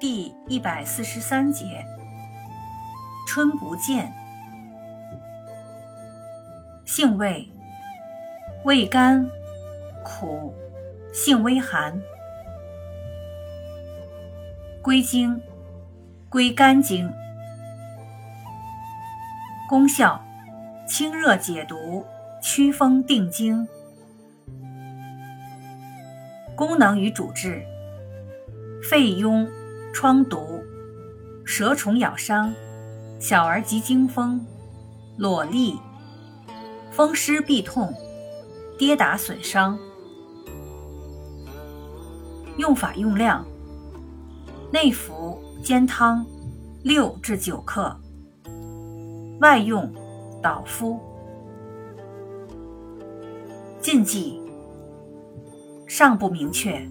第一百四十三节，春不见，性味，味甘，苦，性微寒。归经，归肝经。功效，清热解毒，祛风定惊。功能与主治，肺痈。疮毒、蛇虫咬伤、小儿急惊风、裸痢、风湿痹痛、跌打损伤。用法用量：内服煎汤，六至九克；外用捣敷。禁忌：尚不明确。